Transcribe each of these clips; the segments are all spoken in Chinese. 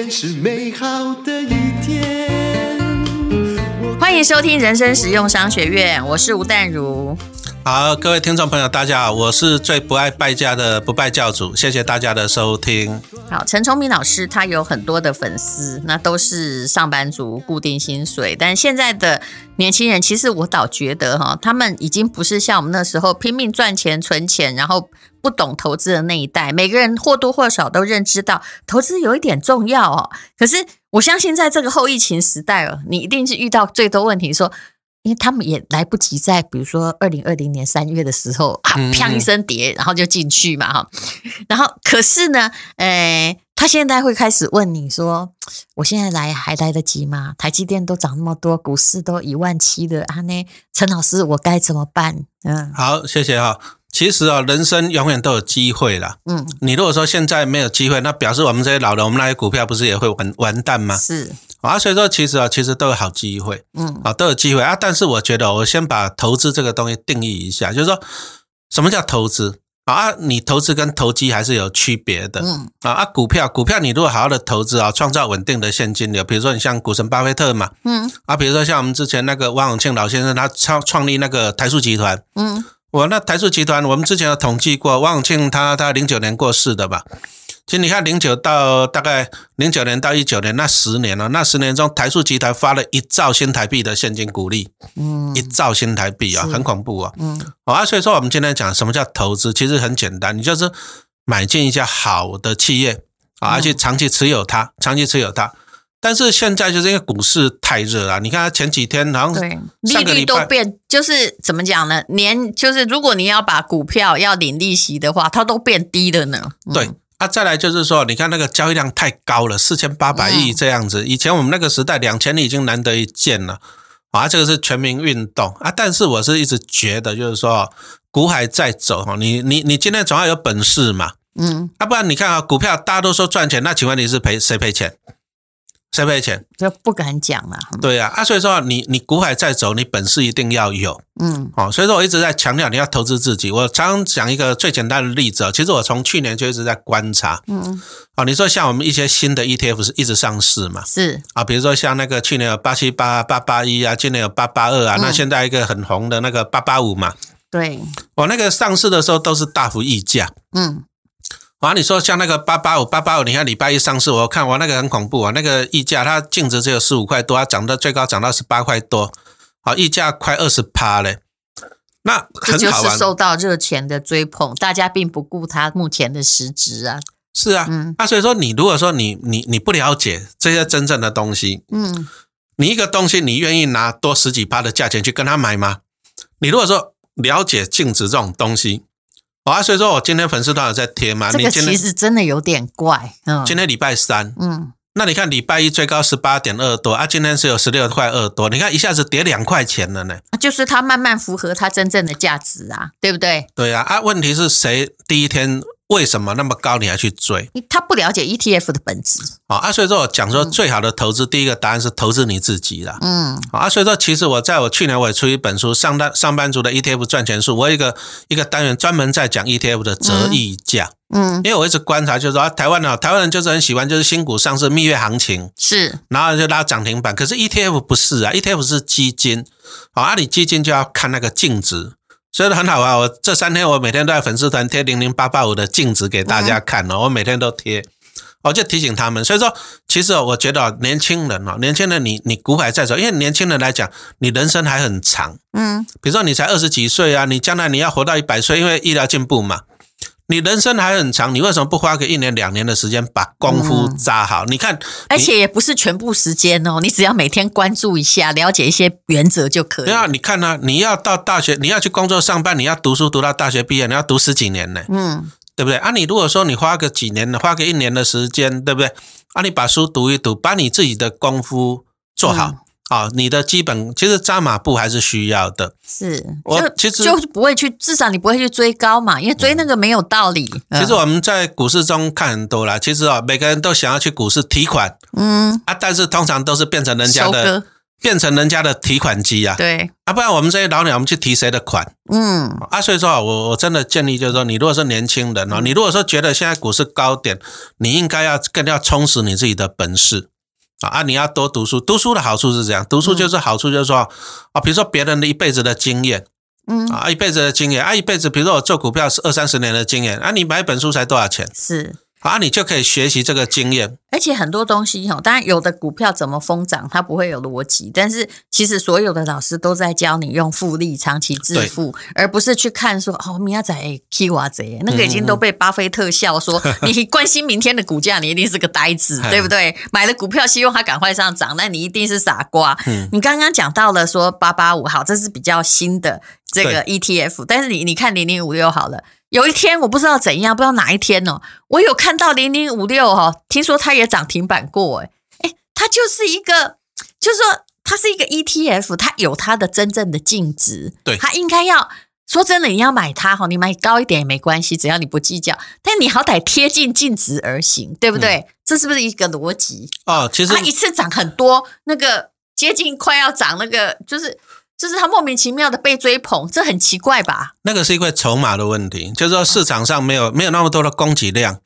天是美好的一天。欢迎收听人生实用商学院，我是吴淡如。好，各位听众朋友，大家好，我是最不爱败家的不败教主，谢谢大家的收听。好，陈崇明老师他有很多的粉丝，那都是上班族，固定薪水。但现在的年轻人，其实我倒觉得哈，他们已经不是像我们那时候拼命赚钱存钱，然后不懂投资的那一代。每个人或多或少都认知到投资有一点重要哦。可是我相信，在这个后疫情时代哦，你一定是遇到最多问题说。因为他们也来不及在，比如说二零二零年三月的时候啊，砰一声跌，然后就进去嘛哈。然后可是呢，诶，他现在会开始问你说：“我现在来还来得及吗？台积电都涨那么多，股市都一万七的啊，呢陈老师我该怎么办？”嗯，好，谢谢哈。其实啊，人生永远都有机会啦。嗯，你如果说现在没有机会，那表示我们这些老人，我们那些股票不是也会完完蛋吗？是。啊，所以说其实啊，其实都有好机会，嗯，啊，都有机会啊。但是我觉得，我先把投资这个东西定义一下，就是说，什么叫投资啊？你投资跟投机还是有区别的，嗯，啊啊，股票，股票你如果好好的投资啊，创造稳定的现金流，比如说你像股神巴菲特嘛，嗯，啊，比如说像我们之前那个汪永庆老先生，他创创立那个台塑集团，嗯，我那台塑集团，我们之前有统计过，汪永庆他他零九年过世的吧。其实你看，零九到大概零九年到一九年那十年了，那十年中台塑集团发了一兆新台币的现金股利，嗯，一兆新台币啊，很恐怖啊，嗯，啊，所以说我们今天讲什么叫投资，其实很简单，你就是买进一家好的企业啊，而且长期持有它，长期持有它。但是现在就是因为股市太热了，你看前几天好像上个礼拜利率都变，就是怎么讲呢？年就是如果你要把股票要领利息的话，它都变低了呢，对。啊，再来就是说，你看那个交易量太高了，四千八百亿这样子。以前我们那个时代两千亿已经难得一见了，啊，这个是全民运动啊。但是我是一直觉得，就是说，股海在走哈，你你你今天总要有本事嘛，嗯，啊，不然你看啊，股票大家都说赚钱，那请问你是赔谁赔钱？谁赔钱？这不敢讲了。对呀，啊，所以说你你股海在走，你本事一定要有。嗯，哦，所以说我一直在强调你要投资自己。我常常讲一个最简单的例子，其实我从去年就一直在观察。嗯，哦，你说像我们一些新的 ETF 是一直上市嘛？是啊，比如说像那个去年有八七八、八八一啊，今年有八八二啊，那现在一个很红的那个八八五嘛。对，我那个上市的时候都是大幅溢价。嗯。啊，你说像那个八八五八八五，你看礼拜一上市，我看我那个很恐怖啊，那个溢价它净值只有十五块多，它涨到最高涨到十八块多，好，溢价快二十趴嘞。那很好玩，就是受到热钱的追捧，大家并不顾它目前的实质啊。是啊，嗯，那所以说你如果说你你你不了解这些真正的东西，嗯，你一个东西你愿意拿多十几趴的价钱去跟他买吗？你如果说了解净值这种东西。啊，所以说我今天粉丝团有在贴嘛？这个其实真的有点怪。嗯，今天礼拜三，嗯，那你看礼拜一最高十八点二多啊，今天是有十六块二多，你看一下子跌两块钱了呢。就是它慢慢符合它真正的价值啊，对不对？对啊，啊，问题是谁第一天？为什么那么高你还去追？他不了解 ETF 的本质啊，所以说我讲说最好的投资，第一个答案是投资你自己啦。嗯，啊，所以说其实我在我去年我也出一本书《上班上班族的 ETF 赚钱术》，我有一个一个单元专门在讲 ETF 的折溢价。嗯，因为我一直观察，就是说台湾呢，台湾人就是很喜欢就是新股上市蜜月行情是，然后就拉涨停板。可是 ETF 不是啊，ETF 是基金，啊，阿里基金就要看那个净值。所以很好啊！我这三天我每天都在粉丝团贴零零八八五的镜子给大家看哦，我每天都贴，我就提醒他们。所以说，其实我觉得年轻人哦，年轻人你你股海在走，因为年轻人来讲，你人生还很长，嗯，比如说你才二十几岁啊，你将来你要活到一百岁，因为医疗进步嘛。你人生还很长，你为什么不花个一年两年的时间把功夫扎好？嗯、你看，而且也不是全部时间哦，你只要每天关注一下，了解一些原则就可以。对啊，你看呢、啊？你要到大学，你要去工作上班，你要读书读到大学毕业，你要读十几年呢，嗯，对不对？啊，你如果说你花个几年，花个一年的时间，对不对？啊，你把书读一读，把你自己的功夫做好。嗯啊、哦，你的基本其实扎马步还是需要的。是，我其实就不会去，至少你不会去追高嘛，因为追那个没有道理。嗯、其实我们在股市中看很多啦，其实啊、哦，每个人都想要去股市提款，嗯啊，但是通常都是变成人家的变成人家的提款机啊。对啊，不然我们这些老鸟，我们去提谁的款？嗯啊，所以说啊，我我真的建议就是说，你如果是年轻人哦，你如果说觉得现在股市高点，你应该要更要充实你自己的本事啊啊，你要多读书。读书的好处是这样，读书就是好处就是说啊，比如说别人的一辈子的经验。嗯啊，一辈子的经验啊，一辈子，比如说我做股票是二三十年的经验啊，你买一本书才多少钱？是。啊，你就可以学习这个经验，而且很多东西哈，当然有的股票怎么疯涨，它不会有逻辑，但是其实所有的老师都在教你用复利长期致富，而不是去看说哦，明仔载 K 哇贼，那个已经都被巴菲特笑说，嗯、你关心明天的股价，你一定是个呆子，对不对？买了股票希望它赶快上涨，那你一定是傻瓜。嗯、你刚刚讲到了说八八五好，这是比较新的这个 ETF，但是你你看零零五六好了。有一天我不知道怎样，不知道哪一天哦，我有看到零零五六哈，听说它也涨停板过，哎哎，它就是一个，就是说它是一个 ETF，它有它的真正的净值，对，它应该要说真的，你要买它哈，你买高一点也没关系，只要你不计较，但你好歹贴近净值而行，对不对？嗯、这是不是一个逻辑？哦，其实它一次涨很多，那个接近快要涨那个就是。就是他莫名其妙的被追捧，这很奇怪吧？那个是因为筹码的问题，就是说市场上没有没有那么多的供给量，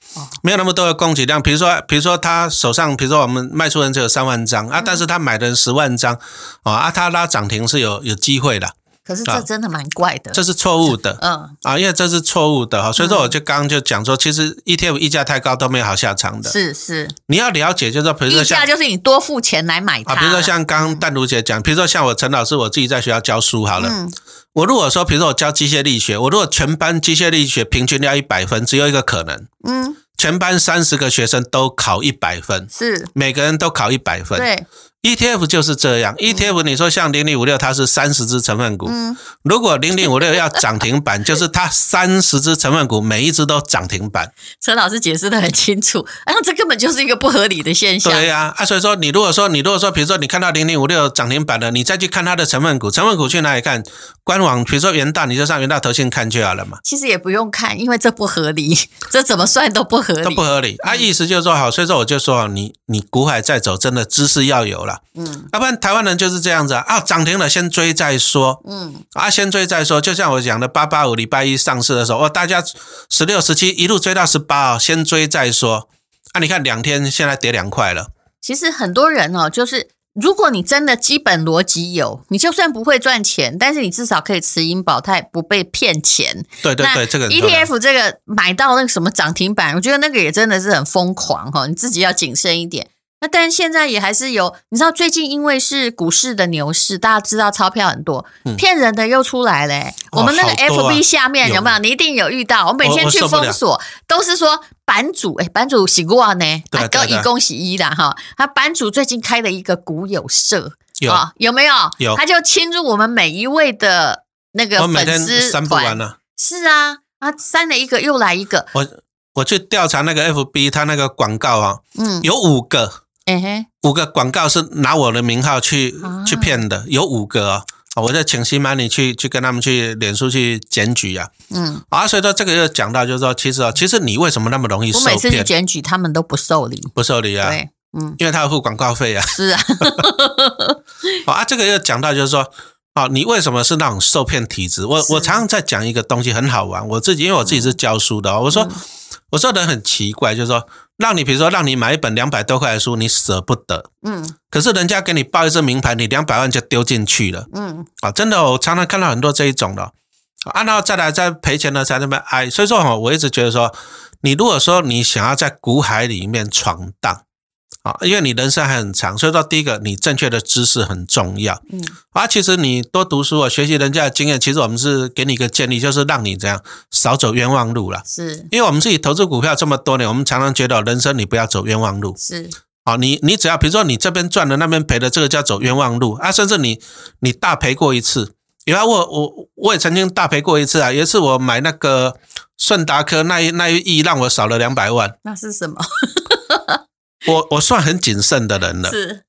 没有那么多的供给量。比如说，比如说他手上，比如说我们卖出人只有三万张啊，但是他买的十万张啊，他拉涨停是有有机会的。可是这真的蛮怪的，这是错误的，嗯。啊，因为这是错误的哈，所以说我就刚刚就讲说，其实 ETF 溢价太高都没有好下场的，是是，你要了解就是说，比如说溢价就是你多付钱来买它，比如说像刚刚淡如姐讲，比如说像我陈老师，我自己在学校教书好了，嗯，我如果说比如说我教机械力学，我如果全班机械力学平均要一百分，只有一个可能，嗯，全班三十个学生都考一百分，是。每个人都考一百分，对。ETF 就是这样，ETF 你说像零零五六，它是三十只成分股，嗯，如果零零五六要涨停板，就是它三十只成分股每一只都涨停板。陈老师解释的很清楚，哎，这根本就是一个不合理的现象。对呀，啊，所以说你如果说你如果说，比如说你看到零零五六涨停板了，你再去看它的成分股，成分股去哪里看？官网，比如说元大，你就上元大投信看就好了嘛。其实也不用看，因为这不合理，这怎么算都不合理，都不合理。啊，意思就是说好，所以说我就说你你股海在走，真的知识要有了，嗯，要不然。台湾人就是这样子啊，啊，涨停了先追再说，嗯，啊，先追再说，就像我讲的八八五礼拜一上市的时候，哦，大家十六、十七一路追到十八哦，先追再说，啊，你看两天现在跌两块了。其实很多人哦，就是如果你真的基本逻辑有，你就算不会赚钱，但是你至少可以持盈保泰，不被骗钱。对对对，这个 ETF 这个买到那个什么涨停板，我觉得那个也真的是很疯狂哈，你自己要谨慎一点。那但现在也还是有，你知道最近因为是股市的牛市，大家知道钞票很多，骗人的又出来嘞。我们那个 FB 下面有没有？你一定有遇到。我每天去封锁，都是说版主哎，版主洗过呢，都以恭喜一的哈。他版主最近开了一个股友社，有有没有？有，他就侵入我们每一位的那个粉丝删不完了。是啊，他删了一个又来一个。我我去调查那个 FB，他那个广告啊，嗯，有五个。哎嘿，五个广告是拿我的名号去、啊、去骗的，有五个啊、哦！我就请新马你去去跟他们去脸书去检举啊。嗯，啊，所以说这个又讲到就是说，其实啊，其实你为什么那么容易受骗？我每次去检举，他们都不受理，不受理啊。对，嗯，因为他要付广告费啊。是啊，啊，这个又讲到就是说，啊，你为什么是那种受骗体质？我我常常在讲一个东西很好玩，我自己因为我自己是教书的，我说。嗯我说的人很奇怪，就是说，让你比如说让你买一本两百多块的书，你舍不得，嗯，可是人家给你报一次名牌，你两百万就丢进去了，嗯，啊，真的，我常常看到很多这一种的，啊，然后再来再赔钱的才那么哀，所以说哈，我一直觉得说，你如果说你想要在股海里面闯荡。啊，因为你人生还很长，所以说第一个，你正确的知识很重要。嗯，啊，其实你多读书啊，学习人家的经验，其实我们是给你一个建议，就是让你这样少走冤枉路了。是，因为我们自己投资股票这么多年，我们常常觉得人生你不要走冤枉路。是，啊，你你只要比如说你这边赚了，那边赔了，这个叫走冤枉路啊。甚至你你大赔过一次，有啊，我我我也曾经大赔过一次啊。有一次我买那个顺达科那一那一亿，让我少了两百万。那是什么？我我算很谨慎的人了，是，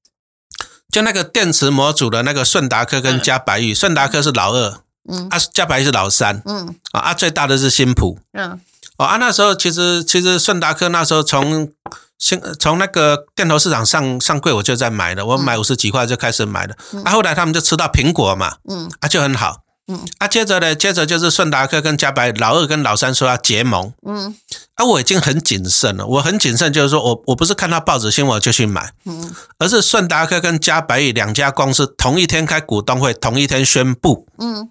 就那个电池模组的那个顺达科跟嘉白玉，顺达科是老二，嗯，啊，嘉白玉是老三，嗯，啊，最大的是新普，嗯，哦，啊，那时候其实其实顺达科那时候从新从那个电头市场上上柜，我就在买了，我买五十几块就开始买了。嗯、啊，后来他们就吃到苹果嘛，嗯，啊就很好，嗯，啊接着呢，接着就是顺达科跟加百老二跟老三说要结盟，嗯，啊我已经很谨慎了，我很谨慎，就是说我我不是看到报纸新闻我就去买，嗯，而是顺达科跟嘉百两家公司同一天开股东会，同一天宣布，嗯，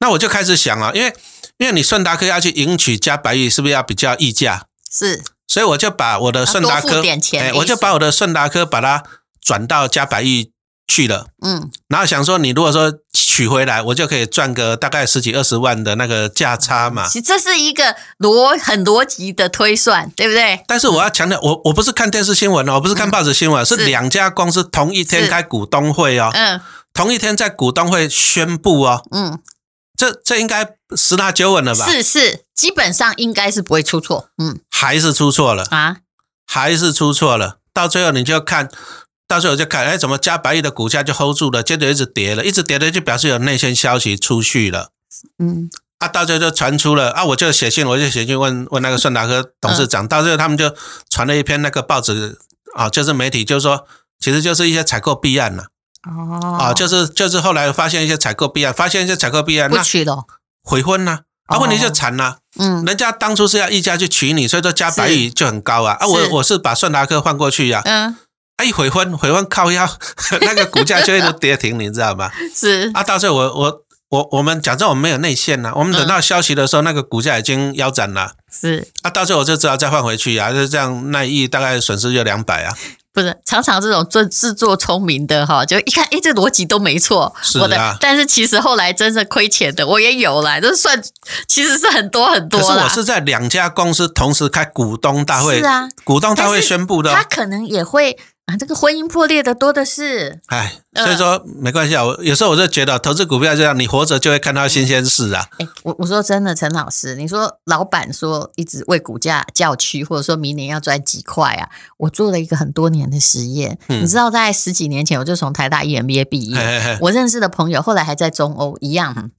那我就开始想啊，因为。因为你顺达科要去迎娶加百亿，是不是要比较溢价？是，所以我就把我的顺达科，哎，我就把我的顺达科把它转到加百亿去了。嗯，然后想说，你如果说取回来，我就可以赚个大概十几二十万的那个价差嘛。其实这是一个逻很逻辑的推算，对不对？但是我要强调，我我不是看电视新闻哦，我不是看报纸新闻，嗯、是两家公司同一天开股东会哦，嗯，同一天在股东会宣布哦，嗯。这这应该十拿九稳了吧？是是，基本上应该是不会出错。嗯，还是出错了啊？还是出错了？到最后你就看到最后就看，哎，怎么加百亿的股价就 hold 住了，接着一直跌了，一直跌了就表示有内线消息出去了。嗯，啊，到最后就传出了啊，我就写信，我就写信问问那个顺达科董事长，嗯、到最后他们就传了一篇那个报纸啊，就是媒体就是说，其实就是一些采购弊案了。哦，啊，就是就是后来发现一些采购弊案，发现一些采购弊案，不娶了，悔婚呐，啊，问题就惨了，嗯，人家当初是要溢价去娶你，所以说加百亿就很高啊，啊，我我是把顺达科换过去呀，嗯，啊，一悔婚，悔婚靠腰，那个股价就一直跌停，你知道吗？是，啊，到最后我我我我们讲真，我们没有内线呐，我们等到消息的时候，那个股价已经腰斩了，是，啊，到最后我就知道再换回去啊，就这样，那一亿大概损失就两百啊。不是常常这种做自作聪明的哈，就一看，哎，这逻辑都没错。是啊。我的，但是其实后来真正亏钱的，我也有啦，都算其实是很多很多。可是我是在两家公司同时开股东大会，是啊，股东大会宣布的。他可能也会。啊，这个婚姻破裂的多的是，哎，所以说没关系啊。我有时候我就觉得，投资股票这样，你活着就会看到新鲜事啊。哎，我我说真的，陈老师，你说老板说一直为股价叫屈，或者说明年要赚几块啊？我做了一个很多年的实验，嗯、你知道，在十几年前我就从台大 EMBA 毕业，嘿嘿嘿我认识的朋友后来还在中欧一样，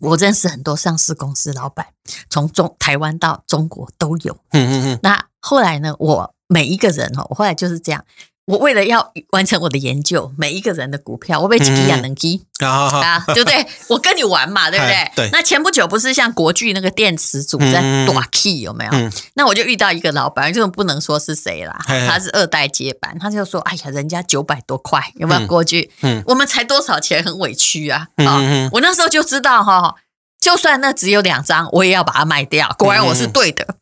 我认识很多上市公司老板，从中台湾到中国都有。嗯嗯嗯。那后来呢，我每一个人哦，我后来就是这样。我为了要完成我的研究，每一个人的股票，我被几个养能机啊，对不对？我跟你玩嘛，对不对？对。那前不久不是像国巨那个电池组在短 key 有没有？那我就遇到一个老板，这种不能说是谁啦，他是二代接班，他就说：“哎呀，人家九百多块，有没有国巨？嗯，我们才多少钱，很委屈啊。”啊，我那时候就知道哈，就算那只有两张，我也要把它卖掉。果然我是对的。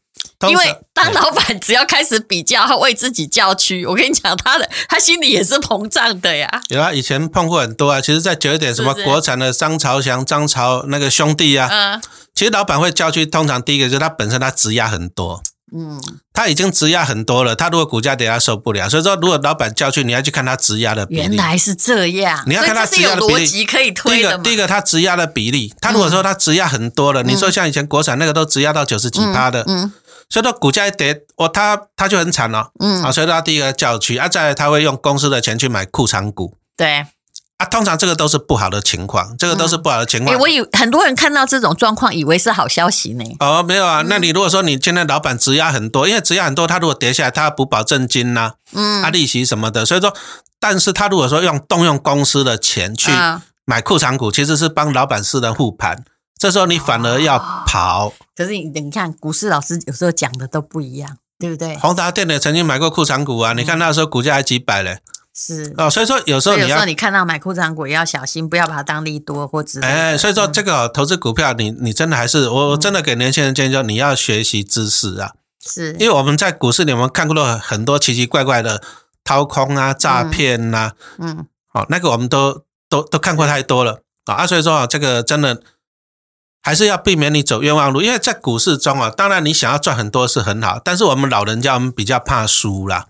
因为当老板只要开始比较，他为自己叫屈，我跟你讲，他的他心里也是膨胀的呀。有啊，以前碰过很多啊。其实在久一点，什么国产的张朝祥、张朝那个兄弟啊，嗯，其实老板会叫屈，通常第一个就是他本身他质押很多，嗯，他已经质押很多了，他如果股价跌，他受不了。所以说，如果老板叫屈，你要去看他质押的比例。原来是这样，你要看他质押的比例。逻辑可以推的。第一个，第一个他质押的比例，他如果说他质押很多了，你说像以前国产那个都质押到九十几趴的，嗯。所以说股价一跌，哦，他他就很惨了，嗯。啊，所以他第一个叫屈啊，再来他会用公司的钱去买库藏股，对。啊，通常这个都是不好的情况，这个都是不好的情况。我以很多人看到这种状况，以为是好消息呢。哦，没有啊，那你如果说你现在老板质押很多，因为质押很多，他如果跌下来，他要补保证金呐、啊，嗯，啊利息什么的，所以说，但是他如果说用动用公司的钱去买库藏股，其实是帮老板私人护盘。这时候你反而要跑，可是你你看股市老师有时候讲的都不一样，对不对？宏达电也曾经买过库藏股啊，你看那时候股价还几百嘞，是。哦，所以说有时候你要，你看到买库藏股也要小心，不要把它当利多或者哎，所以说这个投资股票，你你真的还是我我真的给年轻人建议，说你要学习知识啊，是。因为我们在股市里面看过了很多奇奇怪怪的掏空啊、诈骗呐，嗯，好，那个我们都都都看过太多了。啊，所以说啊，这个真的。还是要避免你走冤枉路，因为在股市中啊，当然你想要赚很多是很好，但是我们老人家我们比较怕输啦，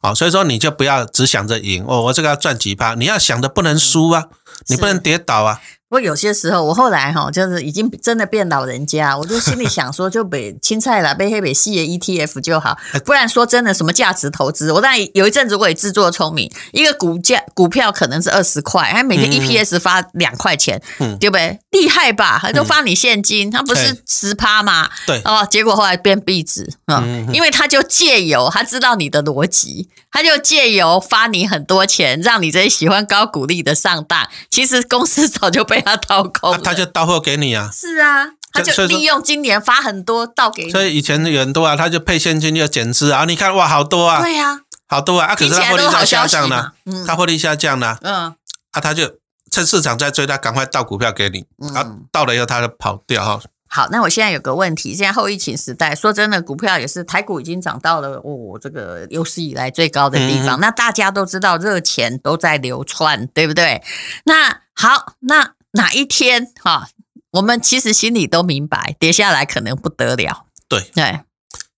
啊所以说你就不要只想着赢哦，我这个要赚几趴，你要想着不能输啊，你不能跌倒啊。不过有些时候，我后来哈，就是已经真的变老人家，我就心里想说，就被青菜啦，被 黑北系的 ETF 就好，不然说真的，什么价值投资？我当然有一阵子我也自作聪明，一个股价股票可能是二十块，还每天 EPS 发两块钱，嗯、对不对？厉害吧？还都发你现金，它不是十趴吗？对哦，结果后来变壁纸啊，嗯、因为他就借由他知道你的逻辑，他就借由发你很多钱，让你这些喜欢高股利的上当。其实公司早就被。他掏空，他就到货给你啊。是啊，他就利用今年发很多倒给你。所以以前的很多啊，他就配现金就减资啊。你看哇，好多啊。对呀，好多啊。啊，可是他获利在下降呢。嗯，他获利下降呢。嗯，啊，他就趁市场在追，他赶快倒股票给你。啊，倒了以后他就跑掉哈。好，那我现在有个问题，现在后疫情时代，说真的，股票也是台股已经涨到了哦，这个有史以来最高的地方。那大家都知道，热钱都在流窜，对不对？那好，那。哪一天哈，我们其实心里都明白，跌下来可能不得了。对对，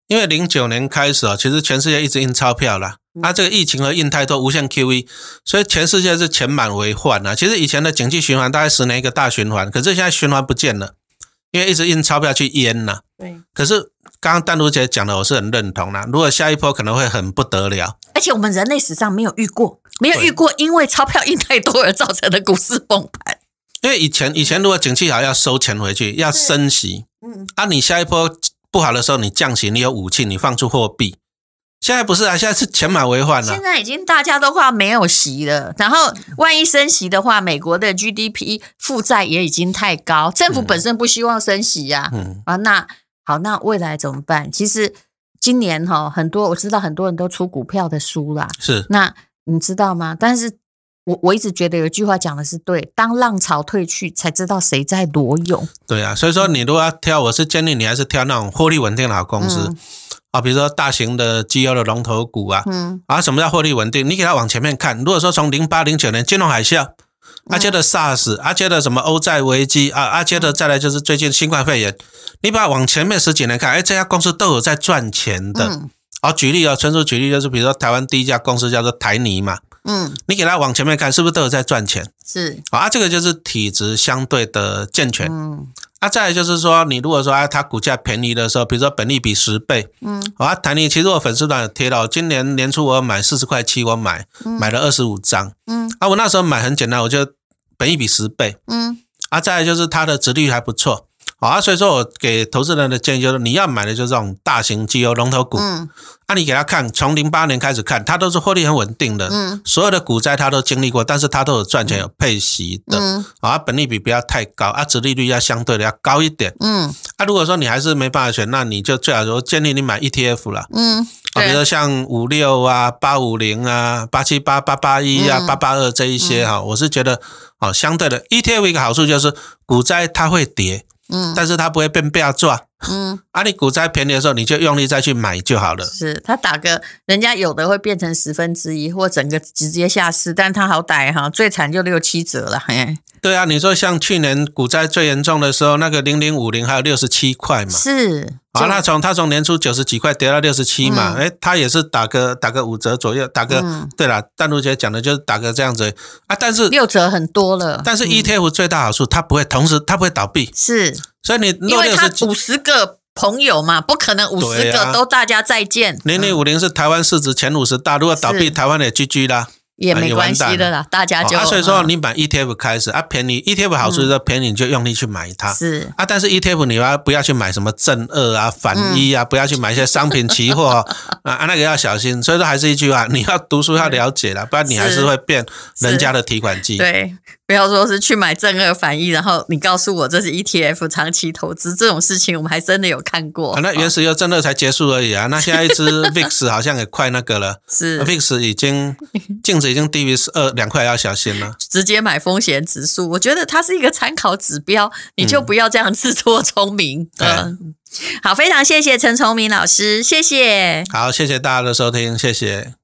因为零九年开始啊，其实全世界一直印钞票啦。那、嗯、这个疫情和印太多无限 QE，所以全世界是钱满为患啊。其实以前的景气循环大概十年一个大循环，可是现在循环不见了，因为一直印钞票去淹呐。对。可是刚刚淡如姐讲的，我是很认同的。如果下一波可能会很不得了，而且我们人类史上没有遇过，没有遇过因为钞票印太多而造成的股市崩盘。因为以前以前如果景气好要收钱回去要升息，嗯，啊，你下一波不好的时候你降息，你有武器，你放出货币。现在不是啊，现在是钱满为患了。现在已经大家都快没有息了，然后万一升息的话，美国的 GDP 负债也已经太高，政府本身不希望升息呀，嗯啊，那好，那未来怎么办？其实今年哈很多我知道很多人都出股票的书啦，是，那你知道吗？但是。我我一直觉得有一句话讲的是对，当浪潮退去，才知道谁在裸泳。对啊，所以说你如果要挑，我是建议你还是挑那种获利稳定的好公司啊，嗯、比如说大型的绩优的龙头股啊。嗯。啊，什么叫获利稳定？你给它往前面看，如果说从零八零九年金融海啸，啊，接着 SARS，啊，接着什么欧债危机啊，啊，接着再来就是最近新冠肺炎，你把它往前面十几年看，哎，这家公司都有在赚钱的。嗯。好，举例啊，纯属举例，就是比如说台湾第一家公司叫做台泥嘛。嗯，你给他往前面看，是不是都有在赚钱？是。啊，这个就是体质相对的健全。嗯，啊，再来就是说，你如果说啊，它股价便宜的时候，比如说本利比十倍，嗯，啊，台泥其实我粉丝团有贴到，今年年初我买四十块七，我买买了二十五张，嗯，啊，我那时候买很简单，我就本利比十倍，嗯，啊，再来就是它的殖利率还不错。啊，所以说我给投资人的建议就是，你要买的就是这种大型绩优龙头股。嗯，啊，你给他看，从零八年开始看，它都是获利很稳定的。嗯，所有的股灾它都经历过，但是它都有赚钱、有配息的。嗯，啊，本利比不要太高，啊，殖利率要相对的要高一点。嗯，啊，如果说你还是没办法选，那你就最好说建议你买 ETF 了。嗯，啊，比如说像五六啊、八五零啊、八七八、八八一啊、八八二这一些哈，我是觉得，哦，相对的 ETF 一个好处就是股灾它会跌。嗯，但是他不会变变价。嗯，啊，你股灾便宜的时候，你就用力再去买就好了。是，他打个人家有的会变成十分之一，或整个直接下市，但他好歹哈，最惨就六七折了。嘿，对啊，你说像去年股灾最严重的时候，那个零零五零还有六十七块嘛。是，啊，那从他从年初九十几块跌到六十七嘛，哎、嗯，它也是打个打个五折左右，打个、嗯、对了，淡如姐讲的就是打个这样子啊，但是六折很多了。但是 ETF 最大好处，它不会同时，它不会倒闭。是。所以你因为他五十个朋友嘛，不可能五十个都大家再见。零零五零是台湾市值前五十大，如果倒闭，台湾也 GG 啦。也没关系的啦，大家就、啊、所以说你买 ETF 开始啊，便宜 ETF 好处就是便宜，你就用力去买它。是啊，但是 ETF 你要不要去买什么正二啊、反一啊？嗯、不要去买一些商品期货 啊，啊，那个要小心。所以说还是一句话，你要读书要了解了，不然你还是会变人家的提款机。对，不要说是去买正二反一，然后你告诉我这是 ETF 长期投资这种事情，我们还真的有看过。啊、那原石油正二才结束而已啊，那现在一支 VIX 好像也快那个了，是 VIX 已经 净值。已经低于十二两块，要小心了。直接买风险指数，我觉得它是一个参考指标，你就不要这样自作聪明。嗯，嗯，好，非常谢谢陈崇明老师，谢谢。好，谢谢大家的收听，谢谢。